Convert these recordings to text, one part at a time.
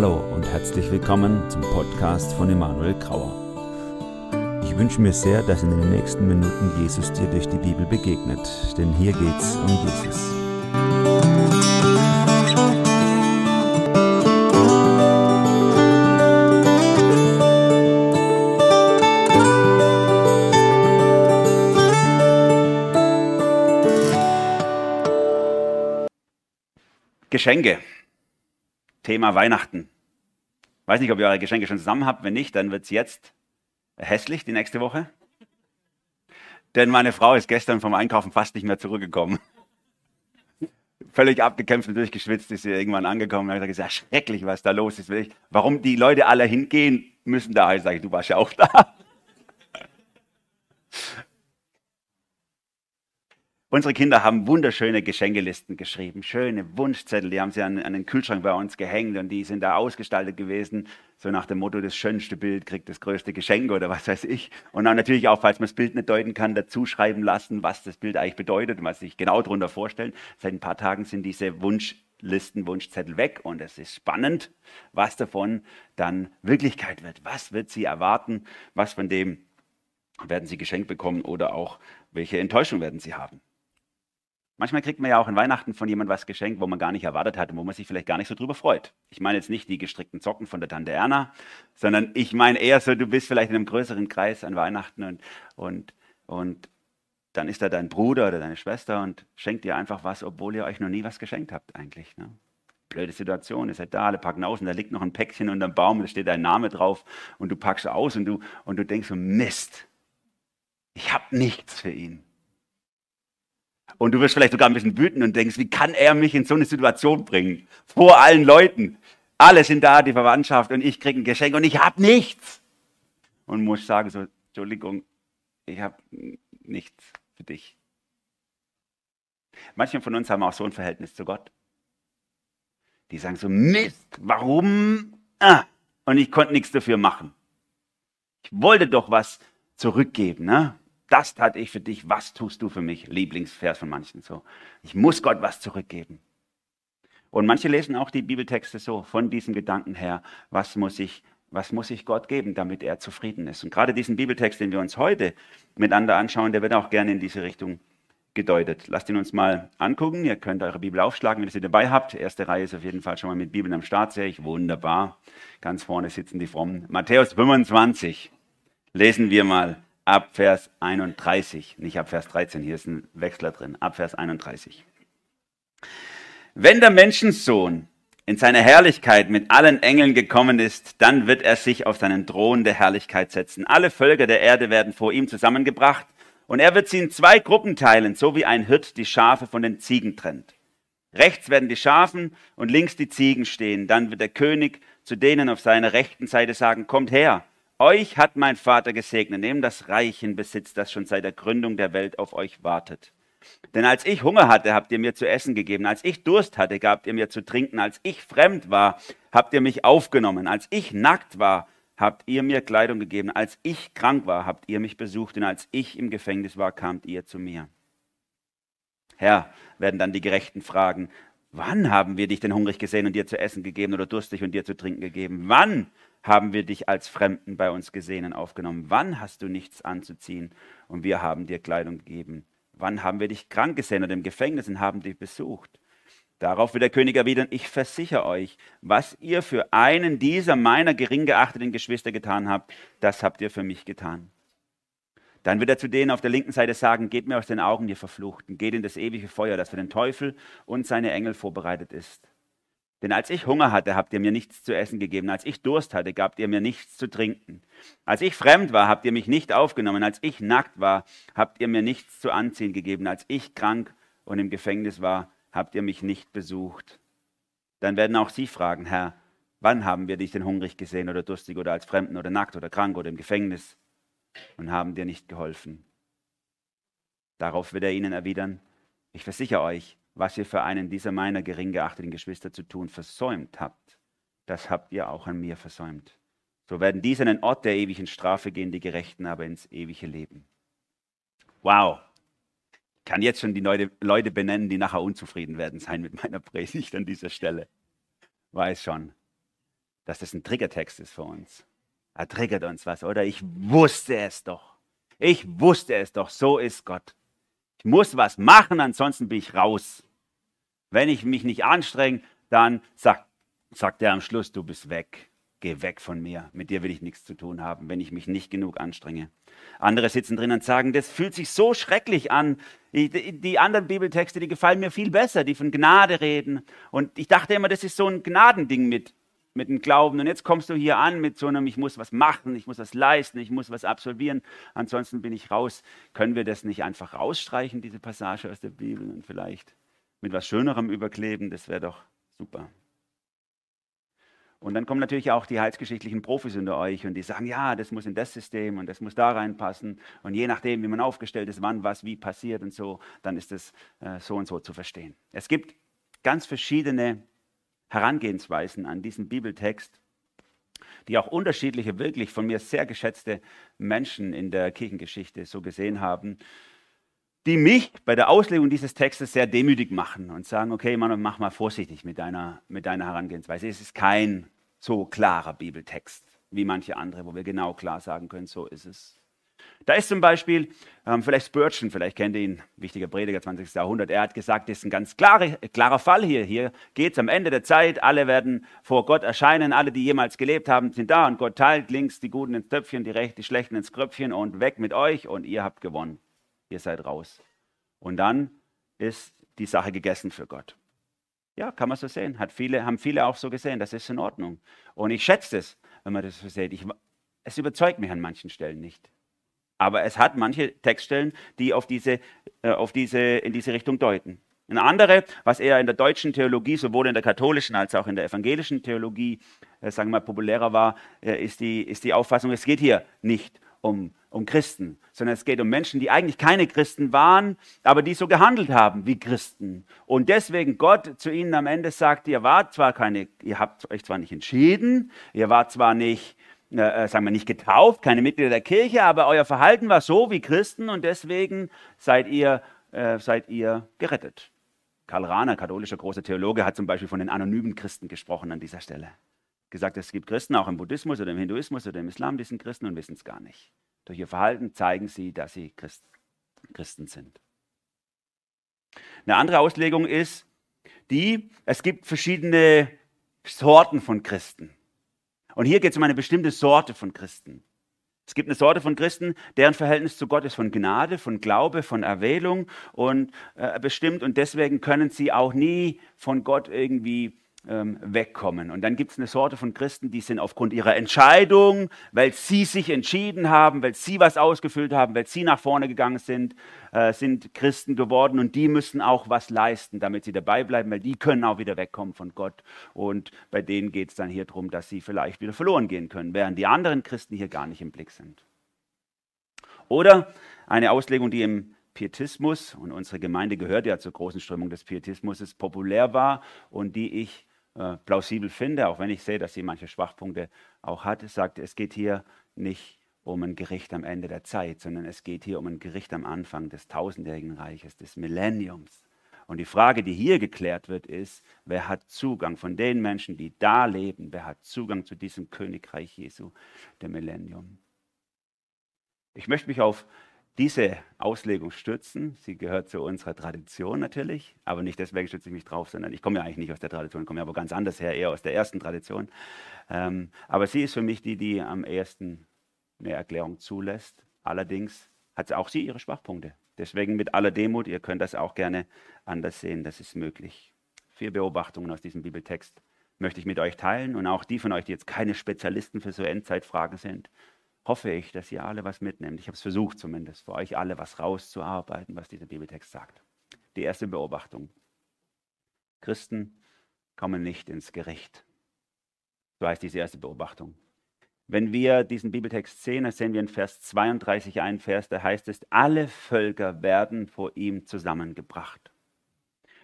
Hallo und herzlich willkommen zum Podcast von Emanuel Grauer. Ich wünsche mir sehr, dass in den nächsten Minuten Jesus dir durch die Bibel begegnet, denn hier geht's um Jesus. Geschenke. Thema Weihnachten. Weiß nicht, ob ihr eure Geschenke schon zusammen habt. Wenn nicht, dann wird es jetzt hässlich die nächste Woche. Denn meine Frau ist gestern vom Einkaufen fast nicht mehr zurückgekommen. Völlig abgekämpft und durchgeschwitzt ist sie irgendwann angekommen. Und hat gesagt, ja, schrecklich, was da los ist. Warum die Leute alle hingehen müssen da. Ich sage, du warst ja auch da. Unsere Kinder haben wunderschöne Geschenkelisten geschrieben, schöne Wunschzettel, die haben sie an, an, den Kühlschrank bei uns gehängt und die sind da ausgestaltet gewesen, so nach dem Motto, das schönste Bild kriegt das größte Geschenk oder was weiß ich. Und dann natürlich auch, falls man das Bild nicht deuten kann, dazu schreiben lassen, was das Bild eigentlich bedeutet und was sich genau darunter vorstellen. Seit ein paar Tagen sind diese Wunschlisten, Wunschzettel weg und es ist spannend, was davon dann Wirklichkeit wird. Was wird sie erwarten? Was von dem werden sie geschenkt bekommen oder auch welche Enttäuschung werden sie haben? Manchmal kriegt man ja auch in Weihnachten von jemandem was geschenkt, wo man gar nicht erwartet hat und wo man sich vielleicht gar nicht so drüber freut. Ich meine jetzt nicht die gestrickten Socken von der Tante Erna, sondern ich meine eher so, du bist vielleicht in einem größeren Kreis an Weihnachten und, und, und dann ist da dein Bruder oder deine Schwester und schenkt dir einfach was, obwohl ihr euch noch nie was geschenkt habt eigentlich. Ne? Blöde Situation, ihr seid da, alle packen aus und da liegt noch ein Päckchen unterm Baum, da steht dein Name drauf und du packst aus und du, und du denkst so, Mist, ich habe nichts für ihn. Und du wirst vielleicht sogar ein bisschen wütend und denkst, wie kann er mich in so eine Situation bringen? Vor allen Leuten. Alle sind da, die Verwandtschaft, und ich kriege ein Geschenk und ich habe nichts. Und muss sagen, so, Entschuldigung, ich habe nichts für dich. Manche von uns haben auch so ein Verhältnis zu Gott. Die sagen so, Mist, warum? Ah, und ich konnte nichts dafür machen. Ich wollte doch was zurückgeben. Ne? Das tat ich für dich, was tust du für mich? Lieblingsvers von manchen so. Ich muss Gott was zurückgeben. Und manche lesen auch die Bibeltexte so, von diesem Gedanken her, was muss ich, was muss ich Gott geben, damit er zufrieden ist? Und gerade diesen Bibeltext, den wir uns heute miteinander anschauen, der wird auch gerne in diese Richtung gedeutet. Lasst ihn uns mal angucken. Ihr könnt eure Bibel aufschlagen, wenn ihr sie dabei habt. Erste Reihe ist auf jeden Fall schon mal mit Bibeln am Start, sehe ich. Wunderbar. Ganz vorne sitzen die Frommen. Matthäus 25. Lesen wir mal ab Vers 31, nicht ab Vers 13, hier ist ein Wechsler drin, ab Vers 31. Wenn der Menschensohn in seine Herrlichkeit mit allen Engeln gekommen ist, dann wird er sich auf seinen Thron der Herrlichkeit setzen. Alle Völker der Erde werden vor ihm zusammengebracht und er wird sie in zwei Gruppen teilen, so wie ein Hirt die Schafe von den Ziegen trennt. Rechts werden die Schafen und links die Ziegen stehen. Dann wird der König zu denen auf seiner rechten Seite sagen, kommt her, euch hat mein Vater gesegnet, nehmt das Reich in Besitz, das schon seit der Gründung der Welt auf euch wartet. Denn als ich Hunger hatte, habt ihr mir zu essen gegeben. Als ich Durst hatte, gabt ihr mir zu trinken. Als ich fremd war, habt ihr mich aufgenommen. Als ich nackt war, habt ihr mir Kleidung gegeben. Als ich krank war, habt ihr mich besucht. Und als ich im Gefängnis war, kamt ihr zu mir. Herr, werden dann die Gerechten fragen, wann haben wir dich denn hungrig gesehen und dir zu essen gegeben oder durstig und dir zu trinken gegeben? Wann haben wir dich als Fremden bei uns gesehen und aufgenommen? Wann hast du nichts anzuziehen und wir haben dir Kleidung gegeben? Wann haben wir dich krank gesehen oder im Gefängnis und haben dich besucht? Darauf wird der König erwidern, ich versichere euch, was ihr für einen dieser meiner gering geachteten Geschwister getan habt, das habt ihr für mich getan. Dann wird er zu denen auf der linken Seite sagen, geht mir aus den Augen, ihr Verfluchten, geht in das ewige Feuer, das für den Teufel und seine Engel vorbereitet ist. Denn als ich Hunger hatte, habt ihr mir nichts zu essen gegeben. Als ich Durst hatte, gabt ihr mir nichts zu trinken. Als ich fremd war, habt ihr mich nicht aufgenommen. Als ich nackt war, habt ihr mir nichts zu anziehen gegeben. Als ich krank und im Gefängnis war, habt ihr mich nicht besucht. Dann werden auch sie fragen, Herr, wann haben wir dich denn hungrig gesehen oder durstig oder als Fremden oder nackt oder krank oder im Gefängnis und haben dir nicht geholfen? Darauf wird er ihnen erwidern, ich versichere euch, was ihr für einen dieser meiner gering geachteten Geschwister zu tun versäumt habt, das habt ihr auch an mir versäumt. So werden diese in den Ort der ewigen Strafe gehen, die Gerechten aber ins ewige Leben. Wow. Ich kann jetzt schon die Leute benennen, die nachher unzufrieden werden sein mit meiner Predigt an dieser Stelle. Weiß schon. dass das ein Triggertext ist für uns. Er triggert uns was, oder? Ich wusste es doch. Ich wusste es doch, so ist Gott. Ich muss was machen, ansonsten bin ich raus. Wenn ich mich nicht anstrenge, dann sagt, sagt er am Schluss, du bist weg. Geh weg von mir. Mit dir will ich nichts zu tun haben, wenn ich mich nicht genug anstrenge. Andere sitzen drin und sagen, das fühlt sich so schrecklich an. Die anderen Bibeltexte, die gefallen mir viel besser, die von Gnade reden. Und ich dachte immer, das ist so ein Gnadending mit, mit dem Glauben. Und jetzt kommst du hier an mit so einem, ich muss was machen, ich muss was leisten, ich muss was absolvieren, ansonsten bin ich raus. Können wir das nicht einfach rausstreichen, diese Passage aus der Bibel und vielleicht mit was Schönerem überkleben? Das wäre doch super. Und dann kommen natürlich auch die heilsgeschichtlichen Profis unter euch und die sagen, ja, das muss in das System und das muss da reinpassen. Und je nachdem, wie man aufgestellt ist, wann was wie passiert und so, dann ist es äh, so und so zu verstehen. Es gibt ganz verschiedene Herangehensweisen an diesen Bibeltext, die auch unterschiedliche, wirklich von mir sehr geschätzte Menschen in der Kirchengeschichte so gesehen haben, die mich bei der Auslegung dieses Textes sehr demütig machen und sagen, okay, Mann, mach mal vorsichtig mit deiner, mit deiner Herangehensweise. Es ist kein so klarer Bibeltext wie manche andere, wo wir genau klar sagen können, so ist es. Da ist zum Beispiel, ähm, vielleicht Spurgeon, vielleicht kennt ihr ihn, wichtiger Prediger 20. Jahrhundert, er hat gesagt, das ist ein ganz klare, klarer Fall hier. Hier geht es am Ende der Zeit, alle werden vor Gott erscheinen, alle, die jemals gelebt haben, sind da und Gott teilt links die Guten ins Töpfchen, die Rechten, die Schlechten ins Kröpfchen und weg mit euch und ihr habt gewonnen ihr seid raus. Und dann ist die Sache gegessen für Gott. Ja, kann man so sehen. Hat viele, haben viele auch so gesehen. Das ist in Ordnung. Und ich schätze es, wenn man das so sieht. Ich, es überzeugt mich an manchen Stellen nicht. Aber es hat manche Textstellen, die auf diese, äh, auf diese, in diese Richtung deuten. Eine andere, was eher in der deutschen Theologie, sowohl in der katholischen als auch in der evangelischen Theologie, äh, sagen wir mal, populärer war, äh, ist, die, ist die Auffassung, es geht hier nicht um um Christen, sondern es geht um Menschen, die eigentlich keine Christen waren, aber die so gehandelt haben wie Christen. Und deswegen Gott zu ihnen am Ende sagt, ihr wart zwar keine, ihr habt euch zwar nicht entschieden, ihr wart zwar nicht, äh, äh, sagen wir nicht getauft, keine Mitglieder der Kirche, aber euer Verhalten war so wie Christen und deswegen seid ihr, äh, seid ihr gerettet. Karl Rahner, katholischer großer Theologe, hat zum Beispiel von den anonymen Christen gesprochen an dieser Stelle. Gesagt, es gibt Christen auch im Buddhismus oder im Hinduismus oder im Islam, die sind Christen und wissen es gar nicht. Durch ihr Verhalten zeigen sie, dass sie Christ, Christen sind. Eine andere Auslegung ist die, es gibt verschiedene Sorten von Christen. Und hier geht es um eine bestimmte Sorte von Christen. Es gibt eine Sorte von Christen, deren Verhältnis zu Gott ist von Gnade, von Glaube, von Erwählung und äh, bestimmt und deswegen können sie auch nie von Gott irgendwie ähm, wegkommen. Und dann gibt es eine Sorte von Christen, die sind aufgrund ihrer Entscheidung, weil sie sich entschieden haben, weil sie was ausgefüllt haben, weil sie nach vorne gegangen sind, äh, sind Christen geworden und die müssen auch was leisten, damit sie dabei bleiben, weil die können auch wieder wegkommen von Gott. Und bei denen geht es dann hier darum, dass sie vielleicht wieder verloren gehen können, während die anderen Christen hier gar nicht im Blick sind. Oder eine Auslegung, die im Pietismus, und unsere Gemeinde gehört ja zur großen Strömung des Pietismus, populär war und die ich äh, plausibel finde, auch wenn ich sehe, dass sie manche Schwachpunkte auch hat, sagt, es geht hier nicht um ein Gericht am Ende der Zeit, sondern es geht hier um ein Gericht am Anfang des tausendjährigen Reiches, des Millenniums. Und die Frage, die hier geklärt wird, ist, wer hat Zugang von den Menschen, die da leben, wer hat Zugang zu diesem Königreich Jesu, dem Millennium? Ich möchte mich auf diese Auslegung stützen. Sie gehört zu unserer Tradition natürlich, aber nicht deswegen stütze ich mich drauf, sondern ich komme ja eigentlich nicht aus der Tradition, komme ja aber ganz anders her, eher aus der ersten Tradition. Ähm, aber sie ist für mich die, die am ehesten eine Erklärung zulässt. Allerdings hat auch sie ihre Schwachpunkte. Deswegen mit aller Demut, ihr könnt das auch gerne anders sehen, das ist möglich. Vier Beobachtungen aus diesem Bibeltext möchte ich mit euch teilen und auch die von euch, die jetzt keine Spezialisten für so Endzeitfragen sind, hoffe ich, dass ihr alle was mitnehmt. Ich habe es versucht zumindest, für euch alle was rauszuarbeiten, was dieser Bibeltext sagt. Die erste Beobachtung. Christen kommen nicht ins Gericht. So heißt diese erste Beobachtung. Wenn wir diesen Bibeltext sehen, dann sehen wir in Vers 32 einen Vers, da heißt es, alle Völker werden vor ihm zusammengebracht.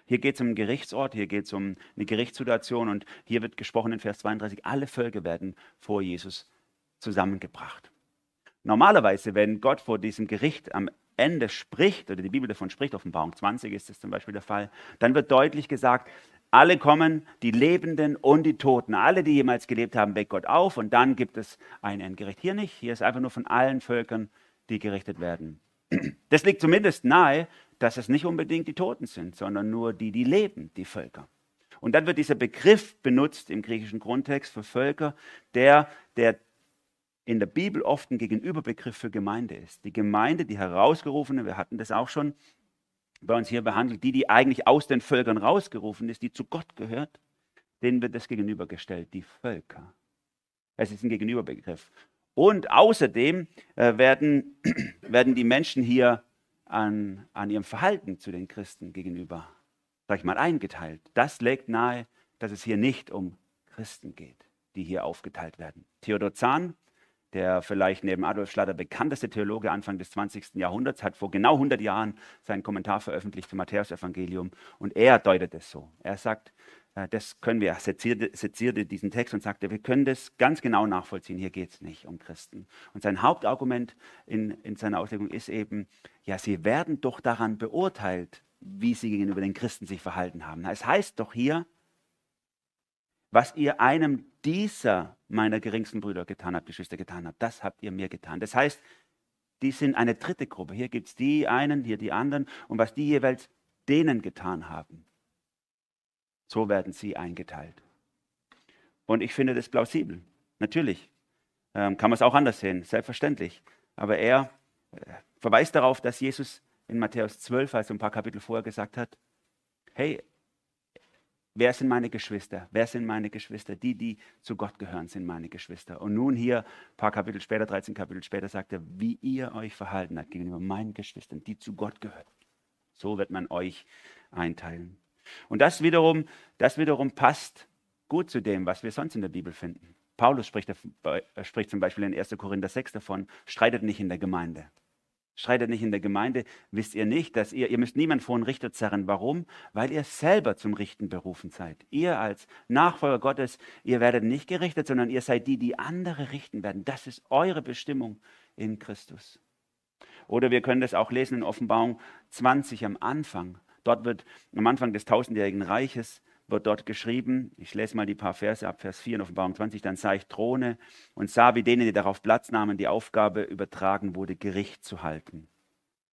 Hier geht es um einen Gerichtsort, hier geht es um eine Gerichtssituation und hier wird gesprochen in Vers 32, alle Völker werden vor Jesus zusammengebracht. Normalerweise, wenn Gott vor diesem Gericht am Ende spricht, oder die Bibel davon spricht, Offenbarung 20 ist das zum Beispiel der Fall, dann wird deutlich gesagt, Alle kommen, die Lebenden und die Toten, alle, die jemals gelebt haben, weckt Gott auf und dann gibt es ein Endgericht. Hier nicht, hier ist einfach nur von allen Völkern, die gerichtet werden. Das liegt zumindest nahe, dass es nicht unbedingt die Toten sind, sondern nur die, die leben, die Völker. Und dann wird dieser Begriff benutzt im griechischen Grundtext für Völker, der, der in der Bibel oft ein Gegenüberbegriff für Gemeinde ist. Die Gemeinde, die herausgerufene, wir hatten das auch schon bei uns hier behandelt, die, die eigentlich aus den Völkern rausgerufen ist, die zu Gott gehört, denen wird das gegenübergestellt, die Völker. Es ist ein Gegenüberbegriff. Und außerdem äh, werden, werden die Menschen hier an, an ihrem Verhalten zu den Christen gegenüber, sag ich mal, eingeteilt. Das legt nahe, dass es hier nicht um Christen geht, die hier aufgeteilt werden. Theodor Zahn, der vielleicht neben Adolf Schlatter bekannteste Theologe Anfang des 20. Jahrhunderts, hat vor genau 100 Jahren seinen Kommentar veröffentlicht zum Matthäusevangelium und er deutet es so. Er sagt, äh, das können wir, sezierte, sezierte diesen Text und sagte, wir können das ganz genau nachvollziehen. Hier geht es nicht um Christen. Und sein Hauptargument in, in seiner Auslegung ist eben, ja, sie werden doch daran beurteilt, wie sie gegenüber den Christen sich verhalten haben. Es heißt doch hier, was ihr einem dieser meiner geringsten Brüder getan habt, Geschwister getan habt, das habt ihr mir getan. Das heißt, die sind eine dritte Gruppe. Hier gibt es die einen, hier die anderen. Und was die jeweils denen getan haben, so werden sie eingeteilt. Und ich finde das plausibel. Natürlich ähm, kann man es auch anders sehen, selbstverständlich. Aber er äh, verweist darauf, dass Jesus in Matthäus 12, also ein paar Kapitel vorher gesagt hat, hey, wer sind meine Geschwister? Wer sind meine Geschwister? Die, die zu Gott gehören, sind meine Geschwister. Und nun hier, ein paar Kapitel später, 13 Kapitel später, sagt er, wie ihr euch verhalten habt gegenüber meinen Geschwistern, die zu Gott gehören. So wird man euch einteilen. Und das wiederum, das wiederum passt gut zu dem, was wir sonst in der Bibel finden. Paulus spricht, spricht zum Beispiel in 1. Korinther 6 davon, streitet nicht in der Gemeinde. Streitet nicht in der Gemeinde, wisst ihr nicht, dass ihr, ihr müsst niemand vor einen Richter zerren. Warum? Weil ihr selber zum Richten berufen seid. Ihr als Nachfolger Gottes, ihr werdet nicht gerichtet, sondern ihr seid die, die andere richten werden. Das ist eure Bestimmung in Christus. Oder wir können das auch lesen in Offenbarung 20 am Anfang. Dort wird am Anfang des tausendjährigen Reiches wird dort geschrieben, ich lese mal die paar Verse ab, Vers 4 in Offenbarung 20, dann sah ich Throne und sah, wie denen, die darauf Platz nahmen, die Aufgabe übertragen wurde, Gericht zu halten.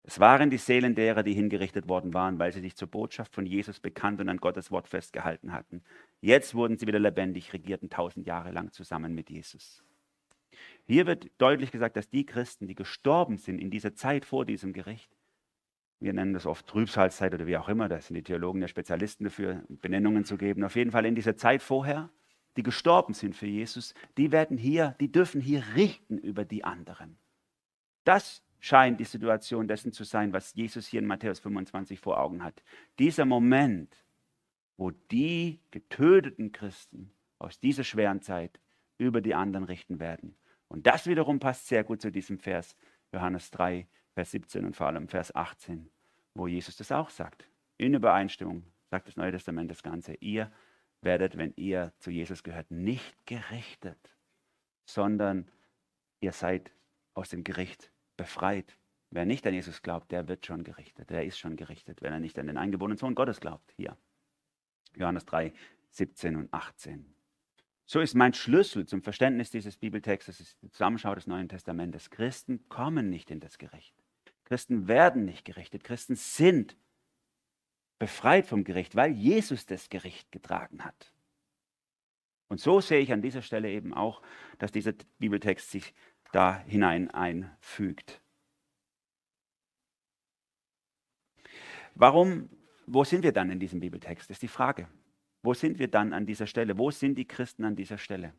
Es waren die Seelen derer, die hingerichtet worden waren, weil sie sich zur Botschaft von Jesus bekannt und an Gottes Wort festgehalten hatten. Jetzt wurden sie wieder lebendig, regierten tausend Jahre lang zusammen mit Jesus. Hier wird deutlich gesagt, dass die Christen, die gestorben sind in dieser Zeit vor diesem Gericht, wir nennen das oft Trübsalzeit oder wie auch immer, da sind die Theologen der Spezialisten dafür, Benennungen zu geben. Auf jeden Fall in dieser Zeit vorher, die gestorben sind für Jesus, die werden hier, die dürfen hier richten über die anderen. Das scheint die Situation dessen zu sein, was Jesus hier in Matthäus 25 vor Augen hat. Dieser Moment, wo die getöteten Christen aus dieser schweren Zeit über die anderen richten werden. Und das wiederum passt sehr gut zu diesem Vers Johannes 3, Vers 17 und vor allem Vers 18, wo Jesus das auch sagt. In Übereinstimmung sagt das Neue Testament das Ganze. Ihr werdet, wenn ihr zu Jesus gehört, nicht gerichtet, sondern ihr seid aus dem Gericht befreit. Wer nicht an Jesus glaubt, der wird schon gerichtet. Der ist schon gerichtet, wenn er nicht an den eingeborenen Sohn Gottes glaubt. Hier. Johannes 3, 17 und 18. So ist mein Schlüssel zum Verständnis dieses Bibeltextes, die Zusammenschau des Neuen Testamentes. Christen kommen nicht in das Gericht. Christen werden nicht gerichtet. Christen sind befreit vom Gericht, weil Jesus das Gericht getragen hat. Und so sehe ich an dieser Stelle eben auch, dass dieser Bibeltext sich da hinein einfügt. Warum, wo sind wir dann in diesem Bibeltext? Ist die Frage. Wo sind wir dann an dieser Stelle? Wo sind die Christen an dieser Stelle?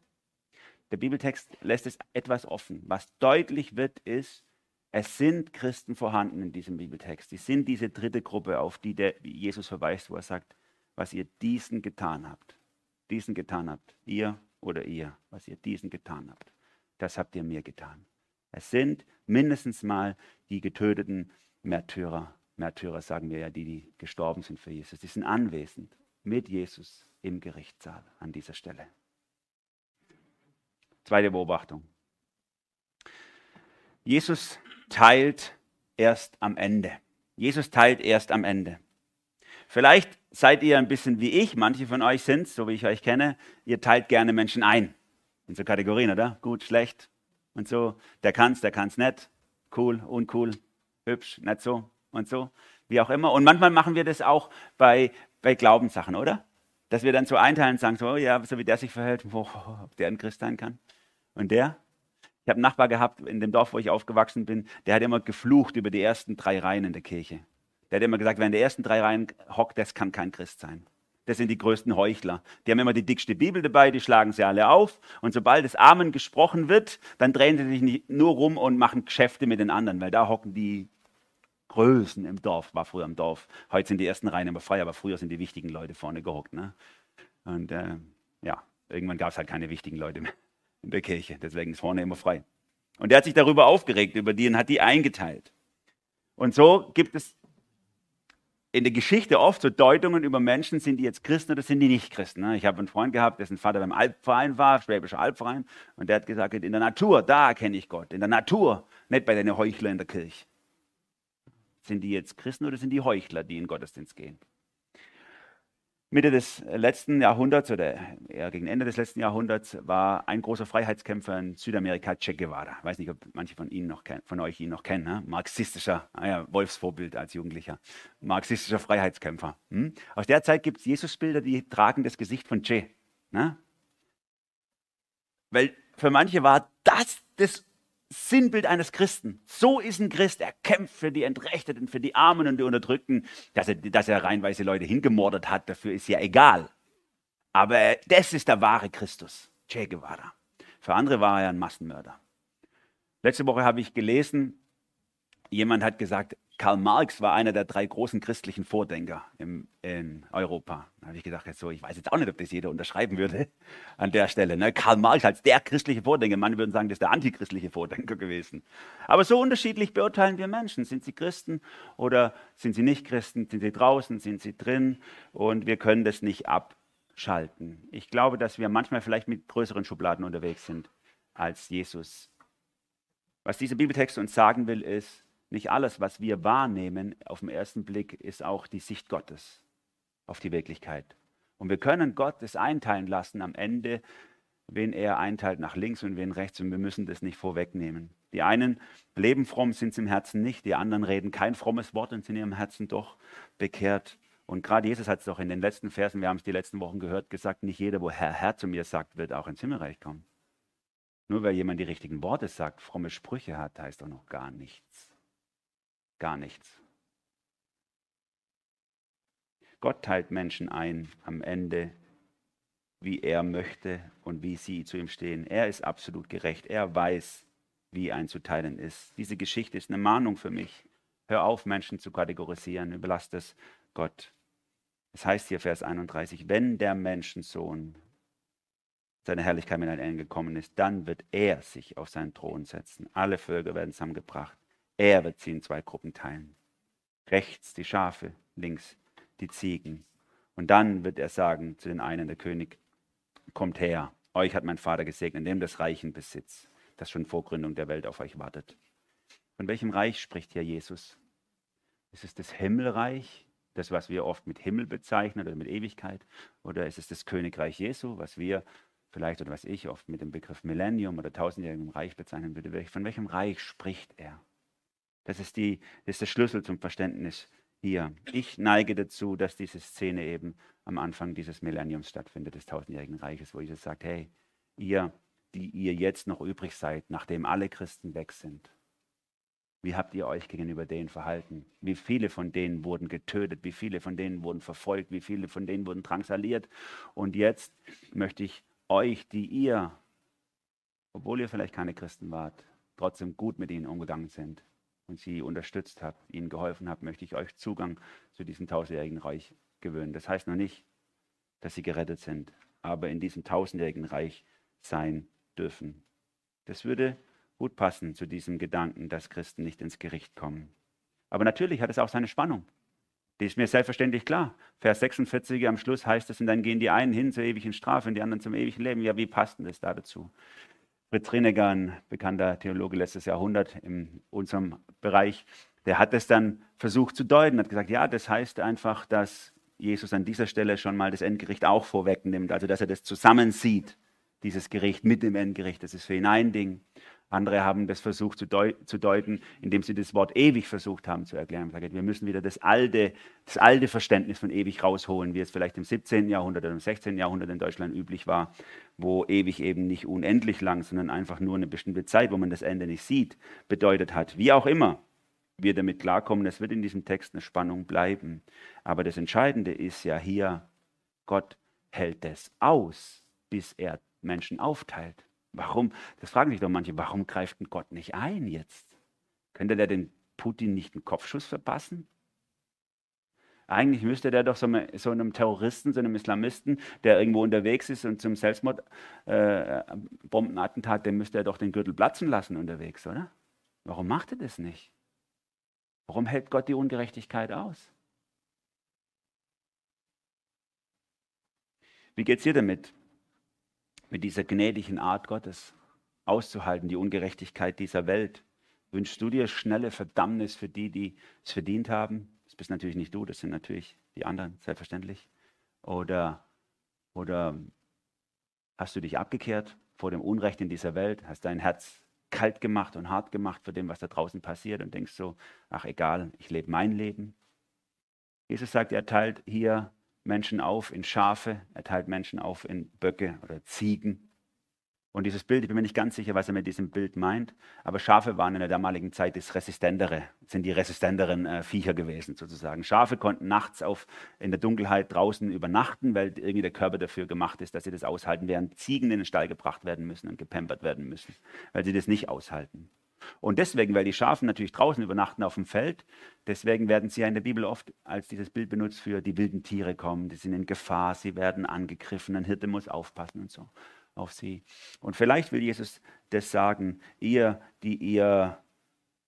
Der Bibeltext lässt es etwas offen. Was deutlich wird, ist, es sind Christen vorhanden in diesem Bibeltext. Sie sind diese dritte Gruppe, auf die der Jesus verweist, wo er sagt, was ihr diesen getan habt. Diesen getan habt. Ihr oder ihr, was ihr diesen getan habt. Das habt ihr mir getan. Es sind mindestens mal die getöteten Märtyrer. Märtyrer sagen wir ja, die, die gestorben sind für Jesus. Die sind anwesend mit Jesus im Gerichtssaal an dieser Stelle. Zweite Beobachtung. Jesus teilt erst am Ende. Jesus teilt erst am Ende. Vielleicht seid ihr ein bisschen wie ich, manche von euch sind, so wie ich euch kenne, ihr teilt gerne Menschen ein in so Kategorien, oder? Gut, schlecht und so. Der kann's, der kann's nicht. Cool, uncool, hübsch, nicht so und so. Wie auch immer. Und manchmal machen wir das auch bei, bei Glaubenssachen, oder? Dass wir dann so einteilen und sagen, so, ja, so wie der sich verhält, oh, ob der ein Christ sein kann. Und der? Ich habe einen Nachbar gehabt in dem Dorf, wo ich aufgewachsen bin, der hat immer geflucht über die ersten drei Reihen in der Kirche. Der hat immer gesagt, wer in den ersten drei Reihen hockt, das kann kein Christ sein. Das sind die größten Heuchler. Die haben immer die dickste Bibel dabei, die schlagen sie alle auf. Und sobald das Amen gesprochen wird, dann drehen sie sich nicht nur rum und machen Geschäfte mit den anderen, weil da hocken die Größen im Dorf, war früher im Dorf. Heute sind die ersten Reihen immer frei, aber früher sind die wichtigen Leute vorne gehockt. Ne? Und äh, ja, irgendwann gab es halt keine wichtigen Leute mehr in der Kirche. Deswegen ist vorne immer frei. Und er hat sich darüber aufgeregt, über die und hat die eingeteilt. Und so gibt es in der Geschichte oft so Deutungen über Menschen, sind die jetzt Christen oder sind die nicht Christen. Ne? Ich habe einen Freund gehabt, dessen Vater beim Alpverein war, Schwäbischer Alpverein, und der hat gesagt, in der Natur, da kenne ich Gott. In der Natur, nicht bei den Heuchlern in der Kirche. Sind die jetzt Christen oder sind die Heuchler, die in Gottesdienst gehen? Mitte des letzten Jahrhunderts oder eher gegen Ende des letzten Jahrhunderts war ein großer Freiheitskämpfer in Südamerika Che Guevara. Ich weiß nicht, ob manche von, Ihnen noch von euch ihn noch kennen. Ne? Marxistischer, ah ja, Wolfsvorbild als Jugendlicher. Marxistischer Freiheitskämpfer. Hm? Aus der Zeit gibt es Jesusbilder, die tragen das Gesicht von Che. Ne? Weil für manche war das das Sinnbild eines Christen. So ist ein Christ. Er kämpft für die Entrechteten, für die Armen und die Unterdrückten. Dass er, dass er reinweise Leute hingemordet hat, dafür ist ja egal. Aber das ist der wahre Christus, Che Guevara. Für andere war er ein Massenmörder. Letzte Woche habe ich gelesen, jemand hat gesagt, Karl Marx war einer der drei großen christlichen Vordenker im, in Europa. Da habe ich gedacht, so, ich weiß jetzt auch nicht, ob das jeder unterschreiben würde an der Stelle. Ne? Karl Marx als der christliche Vordenker, manche würden sagen, das ist der antichristliche Vordenker gewesen. Aber so unterschiedlich beurteilen wir Menschen. Sind sie Christen oder sind sie nicht Christen? Sind sie draußen? Sind sie drin? Und wir können das nicht abschalten. Ich glaube, dass wir manchmal vielleicht mit größeren Schubladen unterwegs sind als Jesus. Was dieser Bibeltext uns sagen will, ist, nicht alles, was wir wahrnehmen auf den ersten Blick, ist auch die Sicht Gottes auf die Wirklichkeit. Und wir können Gott es einteilen lassen am Ende, wen er einteilt nach links und wen rechts. Und wir müssen das nicht vorwegnehmen. Die einen leben fromm, sind es im Herzen nicht. Die anderen reden kein frommes Wort und sind in ihrem Herzen doch bekehrt. Und gerade Jesus hat es doch in den letzten Versen, wir haben es die letzten Wochen gehört, gesagt, nicht jeder, wo Herr, Herr zu mir sagt, wird auch ins Himmelreich kommen. Nur weil jemand die richtigen Worte sagt, fromme Sprüche hat, heißt doch noch gar nichts gar nichts. Gott teilt Menschen ein am Ende, wie er möchte und wie sie zu ihm stehen. Er ist absolut gerecht. Er weiß, wie einzuteilen ist. Diese Geschichte ist eine Mahnung für mich. Hör auf, Menschen zu kategorisieren. Überlass das Gott. Es heißt hier Vers 31, wenn der Menschensohn seine Herrlichkeit mit den Engeln gekommen ist, dann wird er sich auf seinen Thron setzen. Alle Völker werden zusammengebracht. Er wird sie in zwei Gruppen teilen. Rechts die Schafe, links die Ziegen. Und dann wird er sagen zu den einen, der König, kommt her, euch hat mein Vater gesegnet, nehmt das reichen Besitz, das schon vor Gründung der Welt auf euch wartet. Von welchem Reich spricht hier Jesus? Ist es das Himmelreich, das, was wir oft mit Himmel bezeichnen oder mit Ewigkeit? Oder ist es das Königreich Jesu, was wir vielleicht oder was ich oft mit dem Begriff Millennium oder tausendjährigem Reich bezeichnen würde? Von welchem Reich spricht er? Das ist, die, das ist der Schlüssel zum Verständnis hier. Ich neige dazu, dass diese Szene eben am Anfang dieses Millenniums stattfindet, des tausendjährigen Reiches, wo Jesus sagt, hey, ihr, die ihr jetzt noch übrig seid, nachdem alle Christen weg sind, wie habt ihr euch gegenüber denen verhalten? Wie viele von denen wurden getötet? Wie viele von denen wurden verfolgt? Wie viele von denen wurden drangsaliert? Und jetzt möchte ich euch, die ihr, obwohl ihr vielleicht keine Christen wart, trotzdem gut mit ihnen umgegangen sind, und sie unterstützt habt, ihnen geholfen habt, möchte ich euch Zugang zu diesem tausendjährigen Reich gewöhnen. Das heißt noch nicht, dass sie gerettet sind, aber in diesem tausendjährigen Reich sein dürfen. Das würde gut passen zu diesem Gedanken, dass Christen nicht ins Gericht kommen. Aber natürlich hat es auch seine Spannung. Die ist mir selbstverständlich klar. Vers 46 am Schluss heißt es, und dann gehen die einen hin zur ewigen Strafe und die anderen zum ewigen Leben. Ja, wie passt denn das da dazu? Fritz Reneger, ein bekannter Theologe letztes Jahrhundert in unserem Bereich, der hat es dann versucht zu deuten, hat gesagt, ja, das heißt einfach, dass Jesus an dieser Stelle schon mal das Endgericht auch vorwegnimmt, also dass er das zusammensieht, dieses Gericht mit dem Endgericht. Das ist für ihn ein Ding. Andere haben das versucht zu, deu zu, deuten, indem sie das Wort ewig versucht haben zu erklären. Wir müssen wieder das alte, das alte Verständnis von ewig rausholen, wie es vielleicht im 17. Jahrhundert oder im 16. Jahrhundert in Deutschland üblich war, wo ewig eben nicht unendlich lang, sondern einfach nur eine bestimmte Zeit, wo man das Ende nicht sieht, bedeutet hat. Wie auch immer wir damit klarkommen, es wird in diesem Text eine Spannung bleiben. Aber das Entscheidende ist ja hier, Gott hält es aus, bis er Menschen aufteilt. Warum? Das fragen sich doch manche, warum greift Gott nicht ein jetzt? Könnte der den Putin nicht einen Kopfschuss verpassen? Eigentlich müsste der doch so, so einem Terroristen, so einem Islamisten, der irgendwo unterwegs ist und zum Selbstmordbombenattentat, äh, dem müsste er doch den Gürtel platzen lassen unterwegs, oder? Warum macht er das nicht? Warum hält Gott die Ungerechtigkeit aus? Wie geht es dir damit? Mit dieser gnädigen Art Gottes auszuhalten, die Ungerechtigkeit dieser Welt? Wünschst du dir schnelle Verdammnis für die, die es verdient haben? Das bist natürlich nicht du, das sind natürlich die anderen, selbstverständlich. Oder, oder hast du dich abgekehrt vor dem Unrecht in dieser Welt? Hast dein Herz kalt gemacht und hart gemacht für dem, was da draußen passiert und denkst so, ach egal, ich lebe mein Leben? Jesus sagt, er teilt hier Menschen auf in Schafe, er teilt Menschen auf in Böcke oder Ziegen. Und dieses Bild, ich bin mir nicht ganz sicher, was er mit diesem Bild meint, aber Schafe waren in der damaligen Zeit das resistentere, sind die resistenteren äh, Viecher gewesen sozusagen. Schafe konnten nachts auf, in der Dunkelheit draußen übernachten, weil irgendwie der Körper dafür gemacht ist, dass sie das aushalten, während Ziegen in den Stall gebracht werden müssen und gepampert werden müssen, weil sie das nicht aushalten. Und deswegen, weil die Schafen natürlich draußen übernachten auf dem Feld, deswegen werden sie ja in der Bibel oft als dieses Bild benutzt für die wilden Tiere kommen, die sind in Gefahr, sie werden angegriffen, ein Hirte muss aufpassen und so auf sie. Und vielleicht will Jesus das sagen, ihr, die ihr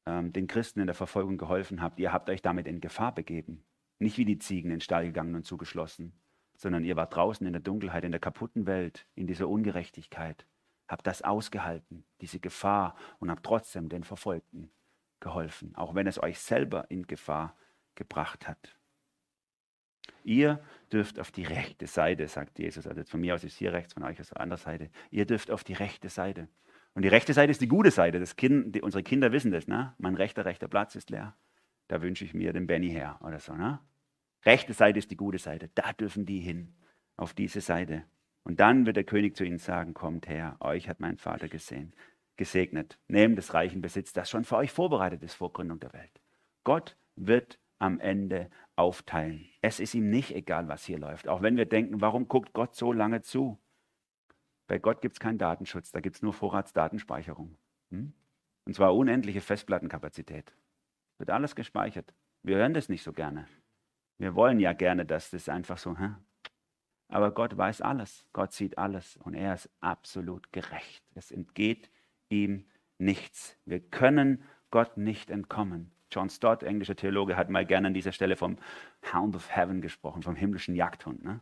ähm, den Christen in der Verfolgung geholfen habt, ihr habt euch damit in Gefahr begeben. Nicht wie die Ziegen in den Stall gegangen und zugeschlossen, sondern ihr wart draußen in der Dunkelheit, in der kaputten Welt, in dieser Ungerechtigkeit habe das ausgehalten, diese Gefahr und habe trotzdem den Verfolgten geholfen, auch wenn es euch selber in Gefahr gebracht hat. Ihr dürft auf die rechte Seite, sagt Jesus. Also von mir aus ist hier rechts, von euch aus der anderen Seite. Ihr dürft auf die rechte Seite. Und die rechte Seite ist die gute Seite. Das kind, die, unsere Kinder wissen das. Ne? Mein rechter, rechter Platz ist leer. Da wünsche ich mir den Benny her oder so. Ne? Rechte Seite ist die gute Seite. Da dürfen die hin. Auf diese Seite. Und dann wird der König zu ihnen sagen, kommt her, euch hat mein Vater gesehen, gesegnet, nehmt des reichen Besitz, das schon für euch vorbereitet ist vor Gründung der Welt. Gott wird am Ende aufteilen. Es ist ihm nicht egal, was hier läuft. Auch wenn wir denken, warum guckt Gott so lange zu? Bei Gott gibt es keinen Datenschutz, da gibt es nur Vorratsdatenspeicherung. Hm? Und zwar unendliche Festplattenkapazität. Wird alles gespeichert. Wir hören das nicht so gerne. Wir wollen ja gerne, dass das einfach so, hä? Aber Gott weiß alles, Gott sieht alles und er ist absolut gerecht. Es entgeht ihm nichts. Wir können Gott nicht entkommen. John Stott, englischer Theologe, hat mal gerne an dieser Stelle vom Hound of Heaven gesprochen, vom himmlischen Jagdhund. Ne?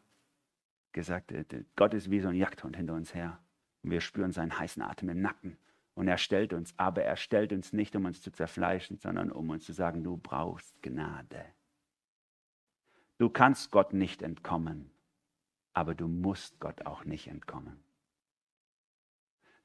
Gesagt, äh, Gott ist wie so ein Jagdhund hinter uns her. Und wir spüren seinen heißen Atem im Nacken. Und er stellt uns, aber er stellt uns nicht, um uns zu zerfleischen, sondern um uns zu sagen, du brauchst Gnade. Du kannst Gott nicht entkommen aber du musst Gott auch nicht entkommen.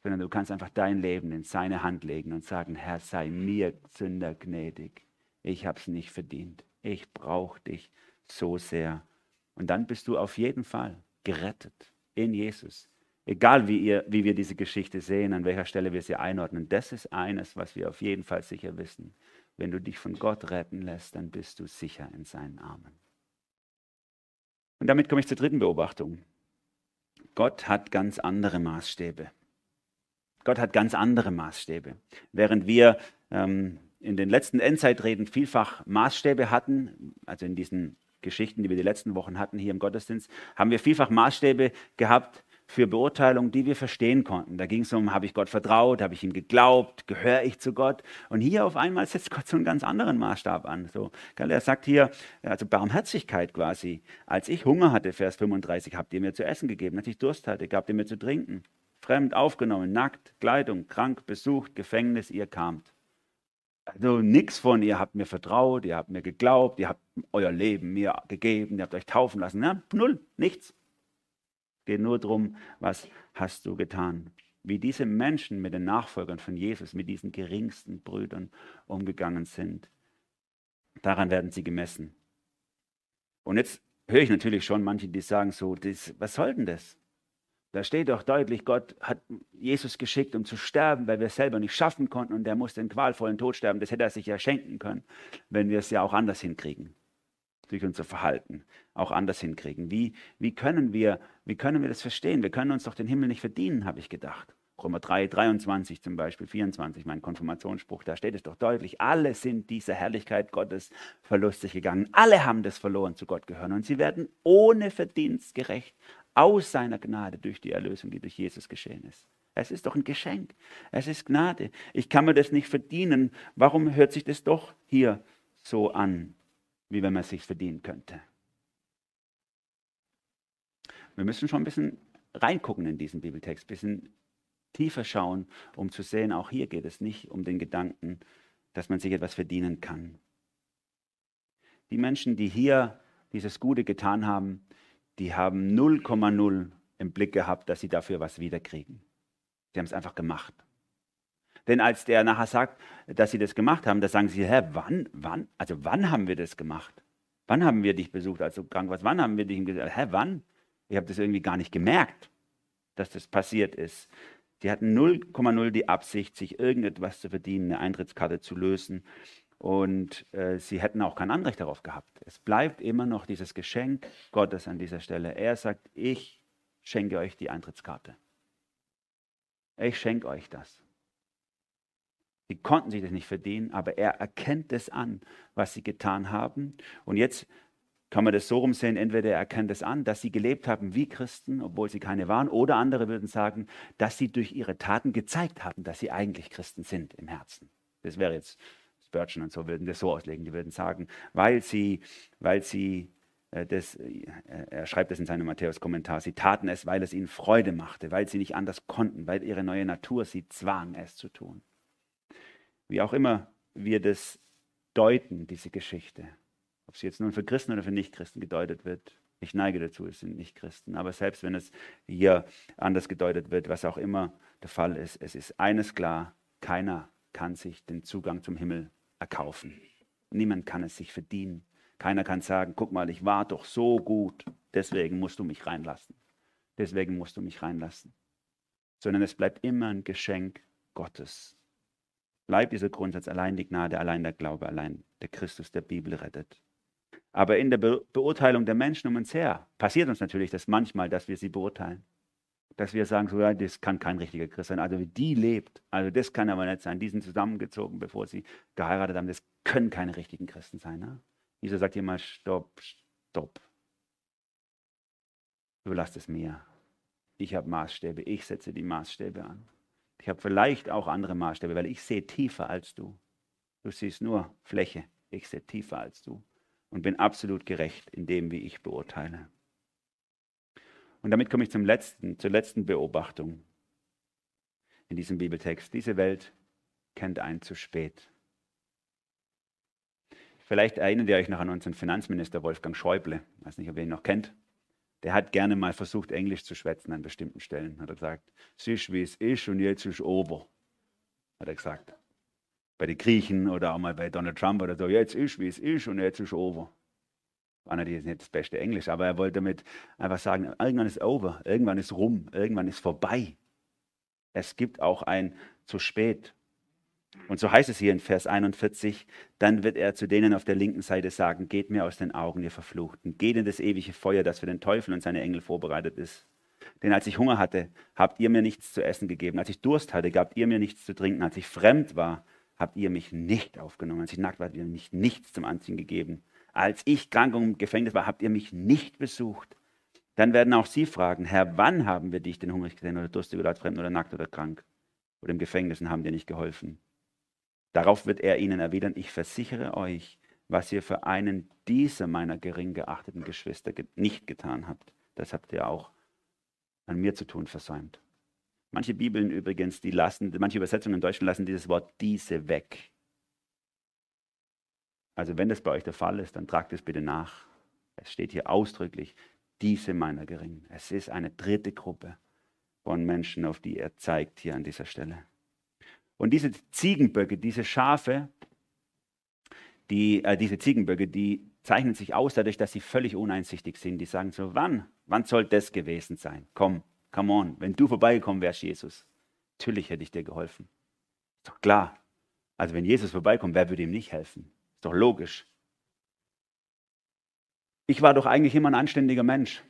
Sondern du kannst einfach dein Leben in seine Hand legen und sagen, Herr, sei mir Sünder gnädig. Ich habe es nicht verdient. Ich brauche dich so sehr. Und dann bist du auf jeden Fall gerettet in Jesus. Egal wie, ihr, wie wir diese Geschichte sehen, an welcher Stelle wir sie einordnen, das ist eines, was wir auf jeden Fall sicher wissen. Wenn du dich von Gott retten lässt, dann bist du sicher in seinen Armen. Und damit komme ich zur dritten Beobachtung. Gott hat ganz andere Maßstäbe. Gott hat ganz andere Maßstäbe. Während wir ähm, in den letzten Endzeitreden vielfach Maßstäbe hatten, also in diesen Geschichten, die wir die letzten Wochen hatten hier im Gottesdienst, haben wir vielfach Maßstäbe gehabt, für Beurteilungen, die wir verstehen konnten. Da ging es um, habe ich Gott vertraut, habe ich ihm geglaubt, gehöre ich zu Gott? Und hier auf einmal setzt Gott so einen ganz anderen Maßstab an. So, er sagt hier, also Barmherzigkeit quasi. Als ich Hunger hatte, Vers 35, habt ihr mir zu essen gegeben. Als ich Durst hatte, gabt ihr mir zu trinken. Fremd aufgenommen, nackt, Kleidung, krank, besucht, Gefängnis, ihr kamt. Also nichts von, ihr habt mir vertraut, ihr habt mir geglaubt, ihr habt euer Leben mir gegeben, ihr habt euch taufen lassen. Ja, null, nichts. Geht nur darum, was hast du getan. Wie diese Menschen mit den Nachfolgern von Jesus, mit diesen geringsten Brüdern umgegangen sind. Daran werden sie gemessen. Und jetzt höre ich natürlich schon manche, die sagen so, das, was soll denn das? Da steht doch deutlich, Gott hat Jesus geschickt, um zu sterben, weil wir es selber nicht schaffen konnten und er musste den qualvollen Tod sterben. Das hätte er sich ja schenken können, wenn wir es ja auch anders hinkriegen. Durch unser Verhalten auch anders hinkriegen. Wie, wie, können wir, wie können wir das verstehen? Wir können uns doch den Himmel nicht verdienen, habe ich gedacht. Römer 3, 23 zum Beispiel, 24, mein Konfirmationsspruch, da steht es doch deutlich, alle sind dieser Herrlichkeit Gottes verlustig gegangen. Alle haben das verloren zu Gott gehören und sie werden ohne Verdienst gerecht aus seiner Gnade durch die Erlösung, die durch Jesus geschehen ist. Es ist doch ein Geschenk. Es ist Gnade. Ich kann mir das nicht verdienen. Warum hört sich das doch hier so an, wie wenn man es sich verdienen könnte? Wir müssen schon ein bisschen reingucken in diesen Bibeltext, ein bisschen tiefer schauen, um zu sehen, auch hier geht es nicht um den Gedanken, dass man sich etwas verdienen kann. Die Menschen, die hier dieses Gute getan haben, die haben 0,0 im Blick gehabt, dass sie dafür was wiederkriegen. Sie haben es einfach gemacht. Denn als der nachher sagt, dass sie das gemacht haben, da sagen sie, hä, wann, wann, also wann haben wir das gemacht? Wann haben wir dich besucht, als du krank warst? Wann haben wir dich gesagt? Hä, wann? Ich habe das irgendwie gar nicht gemerkt, dass das passiert ist. Sie hatten 0,0 die Absicht, sich irgendetwas zu verdienen, eine Eintrittskarte zu lösen. Und äh, sie hätten auch kein Anrecht darauf gehabt. Es bleibt immer noch dieses Geschenk Gottes an dieser Stelle. Er sagt, ich schenke euch die Eintrittskarte. Ich schenke euch das. Sie konnten sich das nicht verdienen, aber er erkennt es an, was sie getan haben. Und jetzt kann man das so rumsehen, entweder er erkennt es an, dass sie gelebt haben wie Christen, obwohl sie keine waren, oder andere würden sagen, dass sie durch ihre Taten gezeigt haben, dass sie eigentlich Christen sind im Herzen. Das wäre jetzt Spurgeon und so würden das so auslegen. Die würden sagen, weil sie, weil sie äh, das, äh, er schreibt es in seinem Matthäus-Kommentar, sie taten es, weil es ihnen Freude machte, weil sie nicht anders konnten, weil ihre neue Natur sie zwang, es zu tun. Wie auch immer wir das deuten, diese Geschichte, ob sie jetzt nun für Christen oder für Nichtchristen gedeutet wird, ich neige dazu, es sind Nichtchristen, aber selbst wenn es hier anders gedeutet wird, was auch immer der Fall ist, es ist eines klar, keiner kann sich den Zugang zum Himmel erkaufen. Niemand kann es sich verdienen. Keiner kann sagen, guck mal, ich war doch so gut, deswegen musst du mich reinlassen. Deswegen musst du mich reinlassen. Sondern es bleibt immer ein Geschenk Gottes. Bleibt dieser Grundsatz, allein die Gnade, allein der Glaube, allein der Christus der Bibel rettet. Aber in der Be Beurteilung der Menschen um uns her passiert uns natürlich das manchmal, dass wir sie beurteilen dass wir sagen, so, ja, das kann kein richtiger Christ sein. Also wie die lebt, also das kann aber nicht sein. Die sind zusammengezogen, bevor sie geheiratet haben. Das können keine richtigen Christen sein. Ne? Jesus sagt immer, stopp, stopp. Überlasst es mir. Ich habe Maßstäbe, ich setze die Maßstäbe an. Ich habe vielleicht auch andere Maßstäbe, weil ich sehe tiefer als du. Du siehst nur Fläche, ich sehe tiefer als du und bin absolut gerecht in dem, wie ich beurteile. Und damit komme ich zum letzten, zur letzten Beobachtung in diesem Bibeltext. Diese Welt kennt einen zu spät. Vielleicht erinnert ihr euch noch an unseren Finanzminister Wolfgang Schäuble. Ich weiß nicht, ob ihr ihn noch kennt. Der hat gerne mal versucht, Englisch zu schwätzen an bestimmten Stellen. Hat er gesagt, es ist wie es ist und jetzt ist over. Hat er gesagt. Bei den Griechen oder auch mal bei Donald Trump oder so, jetzt ist wie es ist und jetzt ist over war natürlich nicht das beste Englisch, aber er wollte damit einfach sagen, irgendwann ist over, irgendwann ist rum, irgendwann ist vorbei. Es gibt auch ein zu spät. Und so heißt es hier in Vers 41, dann wird er zu denen auf der linken Seite sagen, geht mir aus den Augen, ihr Verfluchten, geht in das ewige Feuer, das für den Teufel und seine Engel vorbereitet ist. Denn als ich Hunger hatte, habt ihr mir nichts zu essen gegeben. Als ich Durst hatte, gabt ihr mir nichts zu trinken. Als ich fremd war, habt ihr mich nicht aufgenommen. Als ich nackt war, habt ihr mir nichts zum Anziehen gegeben. Als ich krank und im Gefängnis war, habt ihr mich nicht besucht. Dann werden auch sie fragen, Herr, wann haben wir dich denn hungrig gesehen oder durstig oder fremd oder nackt oder krank oder im Gefängnis und haben dir nicht geholfen? Darauf wird er ihnen erwidern, ich versichere euch, was ihr für einen dieser meiner gering geachteten Geschwister nicht getan habt, das habt ihr auch an mir zu tun versäumt. Manche Bibeln übrigens, die lassen, manche Übersetzungen in Deutschland lassen dieses Wort diese weg. Also wenn das bei euch der Fall ist, dann tragt es bitte nach. Es steht hier ausdrücklich, diese meiner Geringen. Es ist eine dritte Gruppe von Menschen, auf die er zeigt hier an dieser Stelle. Und diese Ziegenböcke, diese Schafe, die, äh, diese Ziegenböcke, die zeichnen sich aus dadurch, dass sie völlig uneinsichtig sind. Die sagen so, wann? Wann soll das gewesen sein? Komm, come on. Wenn du vorbeigekommen wärst, Jesus, natürlich hätte ich dir geholfen. Ist doch klar. Also wenn Jesus vorbeikommt, wer würde ihm nicht helfen? Ist doch logisch. Ich war doch eigentlich immer ein anständiger Mensch.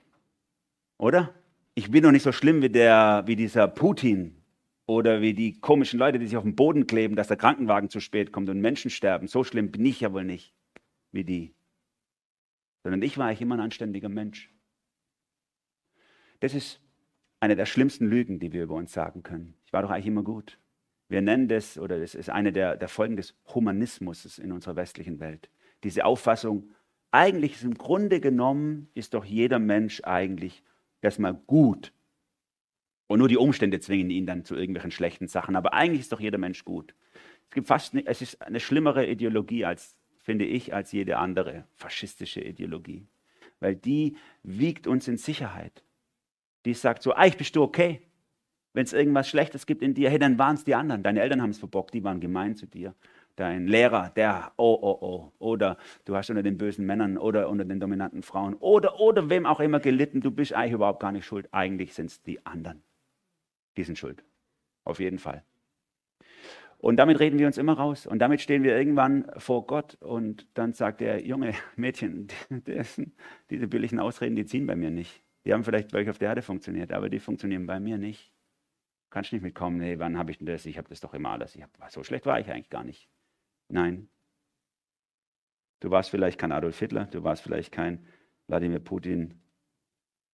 Oder? Ich bin doch nicht so schlimm wie, der, wie dieser Putin oder wie die komischen Leute, die sich auf den Boden kleben, dass der Krankenwagen zu spät kommt und Menschen sterben. So schlimm bin ich ja wohl nicht wie die. Sondern ich war eigentlich immer ein anständiger Mensch. Das ist eine der schlimmsten Lügen, die wir über uns sagen können. Ich war doch eigentlich immer gut. Wir nennen das, oder das ist eine der, der Folgen des Humanismus in unserer westlichen Welt. Diese Auffassung, eigentlich ist im Grunde genommen, ist doch jeder Mensch eigentlich erstmal gut. Und nur die Umstände zwingen ihn dann zu irgendwelchen schlechten Sachen. Aber eigentlich ist doch jeder Mensch gut. Es gibt fast, es ist eine schlimmere Ideologie als, finde ich, als jede andere faschistische Ideologie. Weil die wiegt uns in Sicherheit. Die sagt so, eigentlich bist du okay. Wenn es irgendwas Schlechtes gibt in dir, hey, dann waren es die anderen. Deine Eltern haben es verbockt, die waren gemein zu dir. Dein Lehrer, der, oh, oh, oh. Oder du hast unter den bösen Männern oder unter den dominanten Frauen oder, oder wem auch immer gelitten. Du bist eigentlich überhaupt gar nicht schuld. Eigentlich sind es die anderen. Die sind schuld. Auf jeden Fall. Und damit reden wir uns immer raus. Und damit stehen wir irgendwann vor Gott. Und dann sagt er, junge Mädchen, diese billigen Ausreden, die ziehen bei mir nicht. Die haben vielleicht bei euch auf der Erde funktioniert, aber die funktionieren bei mir nicht. Kannst nicht mitkommen, nee, wann habe ich denn das? Ich habe das doch immer alles. Hab, so schlecht war ich eigentlich gar nicht. Nein. Du warst vielleicht kein Adolf Hitler, du warst vielleicht kein Wladimir Putin,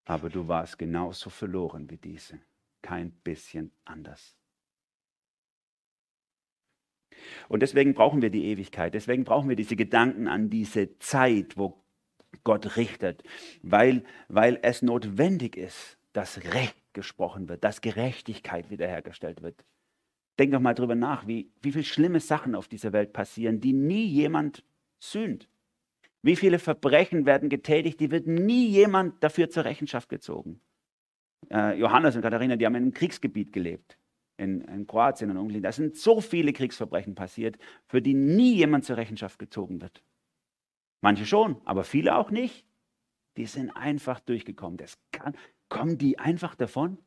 aber du warst genauso verloren wie diese. Kein bisschen anders. Und deswegen brauchen wir die Ewigkeit, deswegen brauchen wir diese Gedanken an diese Zeit, wo Gott richtet, weil, weil es notwendig ist, dass Recht gesprochen wird, dass Gerechtigkeit wiederhergestellt wird. Denk doch mal drüber nach, wie, wie viele schlimme Sachen auf dieser Welt passieren, die nie jemand sühnt. Wie viele Verbrechen werden getätigt, die wird nie jemand dafür zur Rechenschaft gezogen. Äh, Johannes und Katharina, die haben in einem Kriegsgebiet gelebt, in, in Kroatien und Ungarn. Da sind so viele Kriegsverbrechen passiert, für die nie jemand zur Rechenschaft gezogen wird. Manche schon, aber viele auch nicht. Die sind einfach durchgekommen. Das kann, kommen die einfach davon?